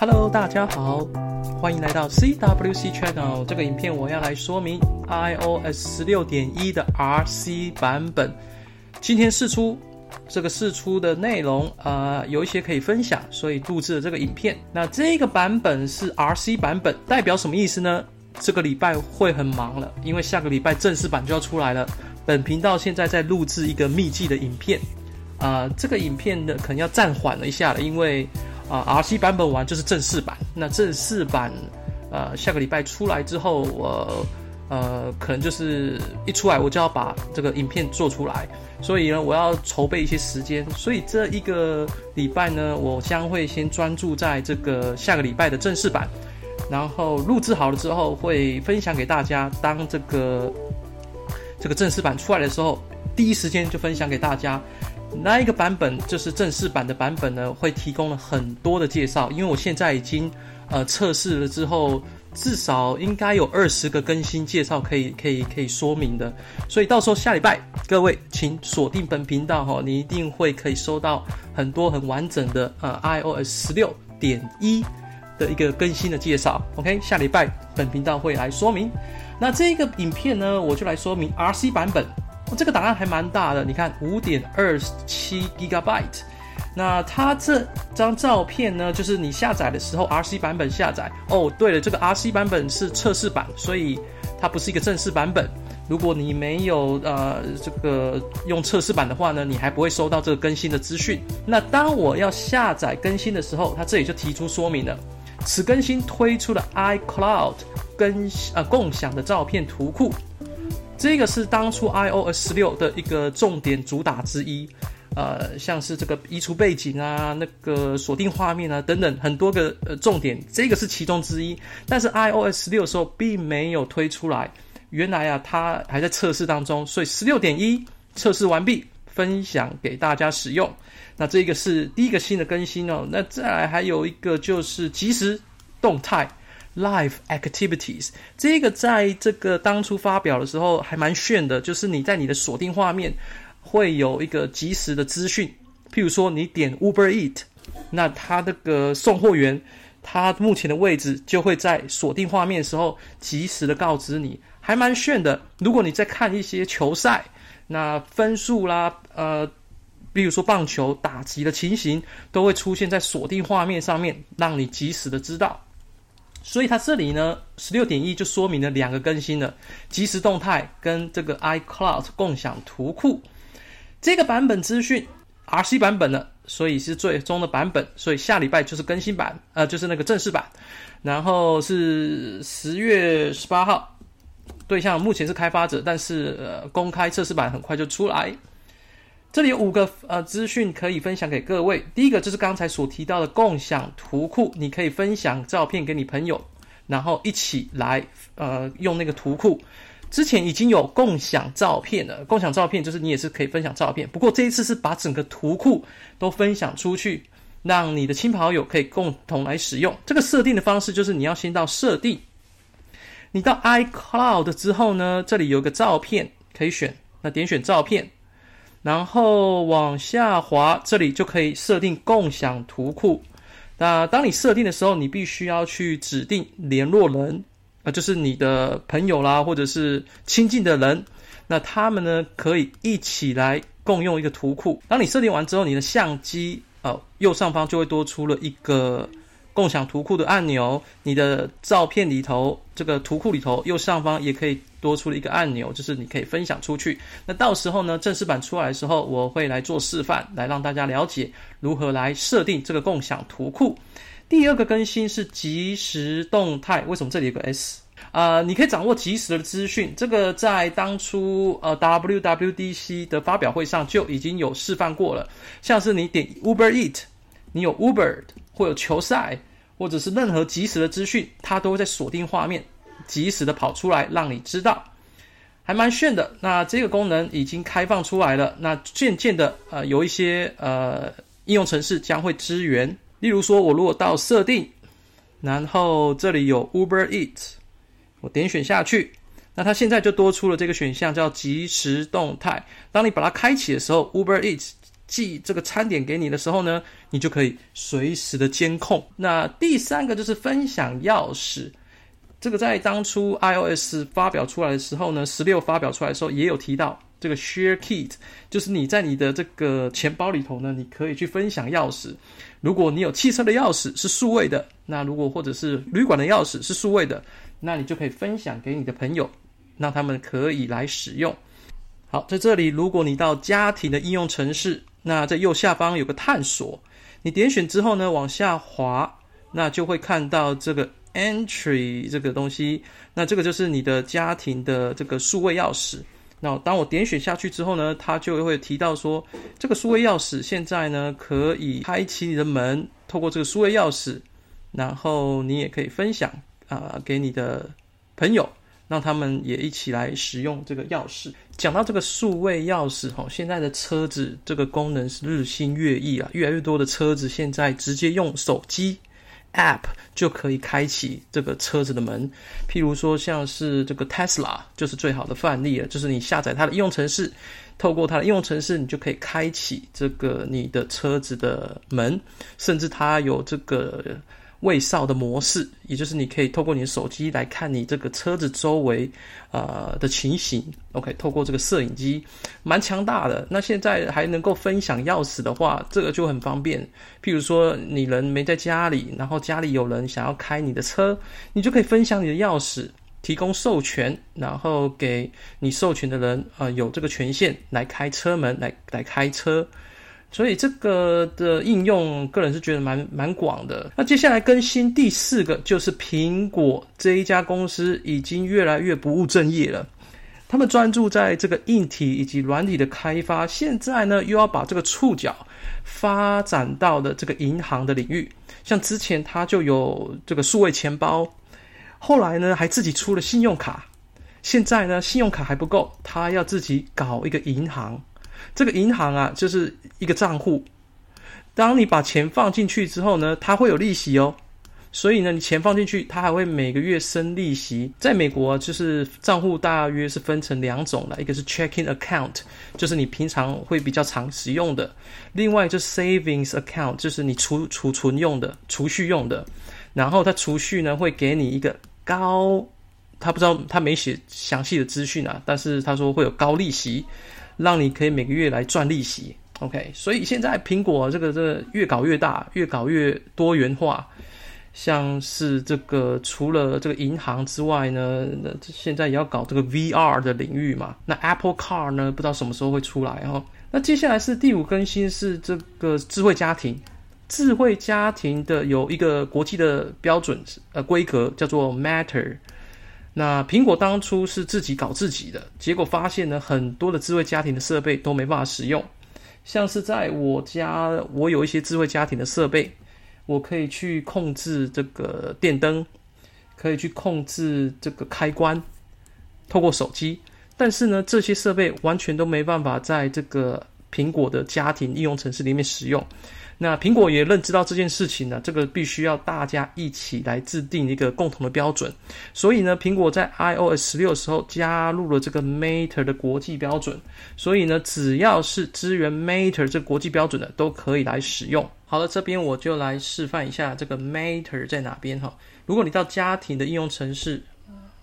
Hello，大家好，欢迎来到 CWC Channel。这个影片我要来说明 iOS 十六点一的 RC 版本。今天试出这个试出的内容，呃，有一些可以分享，所以录制了这个影片。那这个版本是 RC 版本，代表什么意思呢？这个礼拜会很忙了，因为下个礼拜正式版就要出来了。本频道现在在录制一个秘技的影片，啊、呃，这个影片呢可能要暂缓了一下了，因为。啊，RC 版本完就是正式版。那正式版，呃，下个礼拜出来之后，我呃，可能就是一出来我就要把这个影片做出来，所以呢，我要筹备一些时间。所以这一个礼拜呢，我将会先专注在这个下个礼拜的正式版，然后录制好了之后会分享给大家。当这个这个正式版出来的时候，第一时间就分享给大家。那一个版本就是正式版的版本呢，会提供了很多的介绍。因为我现在已经呃测试了之后，至少应该有二十个更新介绍可以可以可以说明的。所以到时候下礼拜各位请锁定本频道哈，你一定会可以收到很多很完整的呃 iOS 十六点一的一个更新的介绍。OK，下礼拜本频道会来说明。那这个影片呢，我就来说明 RC 版本。这个档案还蛮大的，你看五点二七 Gigabyte。那它这张照片呢，就是你下载的时候 RC 版本下载。哦，对了，这个 RC 版本是测试版，所以它不是一个正式版本。如果你没有呃这个用测试版的话呢，你还不会收到这个更新的资讯。那当我要下载更新的时候，它这里就提出说明了，此更新推出了 iCloud 跟呃共享的照片图库。这个是当初 iOS 十六的一个重点主打之一，呃，像是这个移除背景啊、那个锁定画面啊等等很多个呃重点，这个是其中之一。但是 iOS 十六的时候并没有推出来，原来啊它还在测试当中，所以十六点一测试完毕，分享给大家使用。那这个是第一个新的更新哦。那再来还有一个就是即时动态。Live Activities 这个在这个当初发表的时候还蛮炫的，就是你在你的锁定画面会有一个即时的资讯，譬如说你点 Uber Eat，那他那个送货员他目前的位置就会在锁定画面的时候及时的告知你，还蛮炫的。如果你在看一些球赛，那分数啦，呃，比如说棒球打击的情形，都会出现在锁定画面上面，让你即时的知道。所以它这里呢，十六点一就说明了两个更新了，即时动态跟这个 iCloud 共享图库这个版本资讯，RC 版本呢，所以是最终的版本，所以下礼拜就是更新版，呃，就是那个正式版，然后是十月十八号，对象目前是开发者，但是呃，公开测试版很快就出来。这里有五个呃资讯可以分享给各位。第一个就是刚才所提到的共享图库，你可以分享照片给你朋友，然后一起来呃用那个图库。之前已经有共享照片了，共享照片就是你也是可以分享照片，不过这一次是把整个图库都分享出去，让你的亲朋好友可以共同来使用。这个设定的方式就是你要先到设定，你到 iCloud 之后呢，这里有个照片可以选，那点选照片。然后往下滑，这里就可以设定共享图库。那当你设定的时候，你必须要去指定联络人，啊，就是你的朋友啦，或者是亲近的人。那他们呢，可以一起来共用一个图库。当你设定完之后，你的相机，呃，右上方就会多出了一个。共享图库的按钮，你的照片里头，这个图库里头右上方也可以多出了一个按钮，就是你可以分享出去。那到时候呢，正式版出来的时候，我会来做示范，来让大家了解如何来设定这个共享图库。第二个更新是即时动态，为什么这里有个 S？啊、你可以掌握即时的资讯。这个在当初呃 WWDC 的发表会上就已经有示范过了，像是你点 Uber Eat，你有 Uber 或有球赛。或者是任何即时的资讯，它都会在锁定画面，即时的跑出来，让你知道，还蛮炫的。那这个功能已经开放出来了，那渐渐的，呃，有一些呃应用程式将会支援。例如说，我如果到设定，然后这里有 Uber Eat，我点选下去，那它现在就多出了这个选项叫即时动态。当你把它开启的时候，Uber Eat 寄这个餐点给你的时候呢，你就可以随时的监控。那第三个就是分享钥匙，这个在当初 iOS 发表出来的时候呢，十六发表出来的时候也有提到。这个 Share Kit 就是你在你的这个钱包里头呢，你可以去分享钥匙。如果你有汽车的钥匙是数位的，那如果或者是旅馆的钥匙是数位的，那你就可以分享给你的朋友，让他们可以来使用。好，在这里，如果你到家庭的应用程式，那在右下方有个探索，你点选之后呢，往下滑，那就会看到这个 Entry 这个东西，那这个就是你的家庭的这个数位钥匙。那当我点选下去之后呢，它就会提到说，这个数位钥匙现在呢可以开启你的门，透过这个数位钥匙，然后你也可以分享啊、给你的朋友，让他们也一起来使用这个钥匙。讲到这个数位钥匙哈，现在的车子这个功能是日新月异啊，越来越多的车子现在直接用手机。App 就可以开启这个车子的门，譬如说像是这个 Tesla 就是最好的范例了，就是你下载它的应用程式，透过它的应用程式，你就可以开启这个你的车子的门，甚至它有这个。卫哨的模式，也就是你可以透过你的手机来看你这个车子周围，呃的情形。OK，透过这个摄影机，蛮强大的。那现在还能够分享钥匙的话，这个就很方便。譬如说你人没在家里，然后家里有人想要开你的车，你就可以分享你的钥匙，提供授权，然后给你授权的人，呃，有这个权限来开车门，来来开车。所以这个的应用，个人是觉得蛮蛮广的。那接下来更新第四个，就是苹果这一家公司已经越来越不务正业了。他们专注在这个硬体以及软体的开发，现在呢又要把这个触角发展到的这个银行的领域。像之前他就有这个数位钱包，后来呢还自己出了信用卡，现在呢信用卡还不够，他要自己搞一个银行。这个银行啊，就是一个账户。当你把钱放进去之后呢，它会有利息哦。所以呢，你钱放进去，它还会每个月生利息。在美国，就是账户大约是分成两种了，一个是 checking account，就是你平常会比较常使用的；另外就 savings account，就是你储储存用的、储蓄用的。然后它储蓄呢，会给你一个高，他不知道他没写详细的资讯啊，但是他说会有高利息。让你可以每个月来赚利息，OK？所以现在苹果这个这个越搞越大，越搞越多元化。像是这个除了这个银行之外呢，那现在也要搞这个 VR 的领域嘛。那 Apple Car 呢，不知道什么时候会出来哦。那接下来是第五更新，是这个智慧家庭。智慧家庭的有一个国际的标准呃规格，叫做 Matter。那苹果当初是自己搞自己的，结果发现呢，很多的智慧家庭的设备都没办法使用。像是在我家，我有一些智慧家庭的设备，我可以去控制这个电灯，可以去控制这个开关，透过手机。但是呢，这些设备完全都没办法在这个苹果的家庭应用程式里面使用。那苹果也认知到这件事情呢，这个必须要大家一起来制定一个共同的标准。所以呢，苹果在 iOS 十六的时候加入了这个 Mater 的国际标准。所以呢，只要是支援 Mater 这国际标准的，都可以来使用。好了，这边我就来示范一下这个 Matter 在哪边哈。如果你到家庭的应用程式，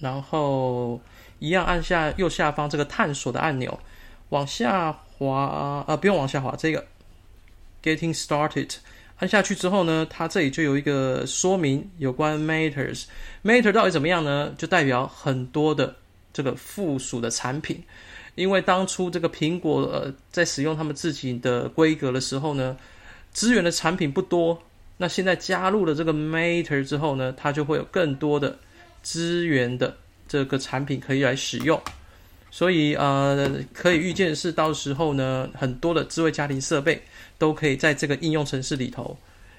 然后一样按下右下方这个探索的按钮，往下滑，呃，不用往下滑，这个。Getting started，按下去之后呢，它这里就有一个说明有关 Matters。Matter 到底怎么样呢？就代表很多的这个附属的产品。因为当初这个苹果呃在使用他们自己的规格的时候呢，资源的产品不多。那现在加入了这个 Matter 之后呢，它就会有更多的资源的这个产品可以来使用。所以呃，可以预见的是，到时候呢，很多的智慧家庭设备都可以在这个应用程式里头。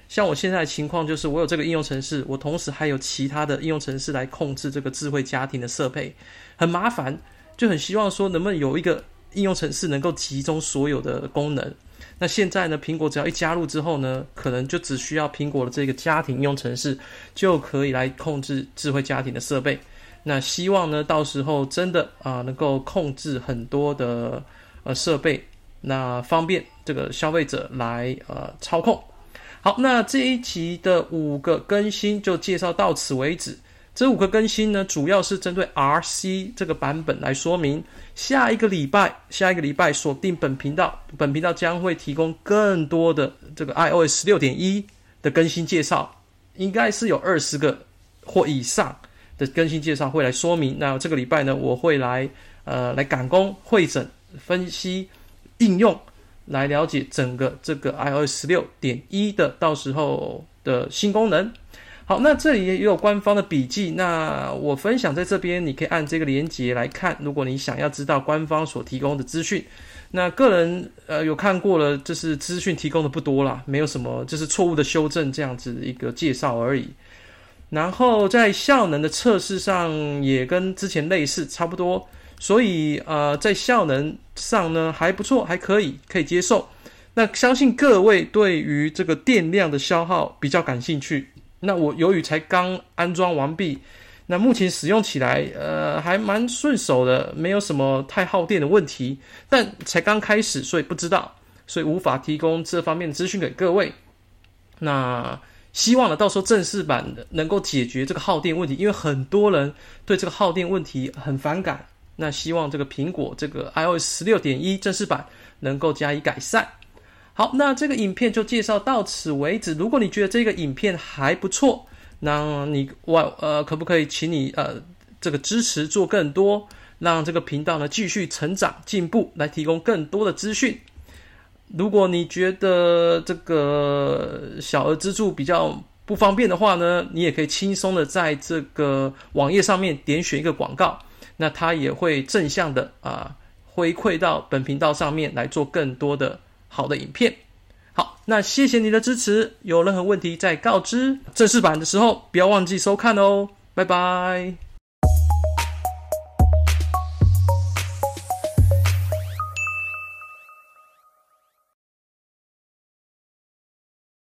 像我现在的情况就是，我有这个应用程式，我同时还有其他的应用程式来控制这个智慧家庭的设备，很麻烦，就很希望说能不能有一个应用程式能够集中所有的功能。那现在呢，苹果只要一加入之后呢，可能就只需要苹果的这个家庭应用程式就可以来控制智慧家庭的设备。那希望呢，到时候真的啊、能够控制很多的呃设备，那方便这个消费者来呃操控。好，那这一集的五个更新就介绍到此为止。这五个更新呢，主要是针对 RC 这个版本来说明。下一个礼拜，下一个礼拜锁定本频道，本频道将会提供更多的这个 iOS 十六点一的更新介绍，应该是有二十个或以上的更新介绍会来说明。那这个礼拜呢，我会来呃来赶工、会诊、分析、应用，来了解整个这个 iOS 十六点一的到时候的新功能。好，那这里也有官方的笔记，那我分享在这边，你可以按这个连接来看。如果你想要知道官方所提供的资讯，那个人呃有看过了，就是资讯提供的不多啦，没有什么，就是错误的修正这样子一个介绍而已。然后在效能的测试上也跟之前类似，差不多，所以呃在效能上呢还不错，还可以可以接受。那相信各位对于这个电量的消耗比较感兴趣。那我由于才刚安装完毕，那目前使用起来，呃，还蛮顺手的，没有什么太耗电的问题。但才刚开始，所以不知道，所以无法提供这方面的资讯给各位。那希望呢，到时候正式版能够解决这个耗电问题，因为很多人对这个耗电问题很反感。那希望这个苹果这个 iOS 十六点一正式版能够加以改善。好，那这个影片就介绍到此为止。如果你觉得这个影片还不错，那你我呃可不可以请你呃这个支持做更多，让这个频道呢继续成长进步，来提供更多的资讯。如果你觉得这个小额资助比较不方便的话呢，你也可以轻松的在这个网页上面点选一个广告，那它也会正向的啊回馈到本频道上面来做更多的。好的影片，好，那谢谢你的支持。有任何问题再告知。正式版的时候，不要忘记收看哦。拜拜。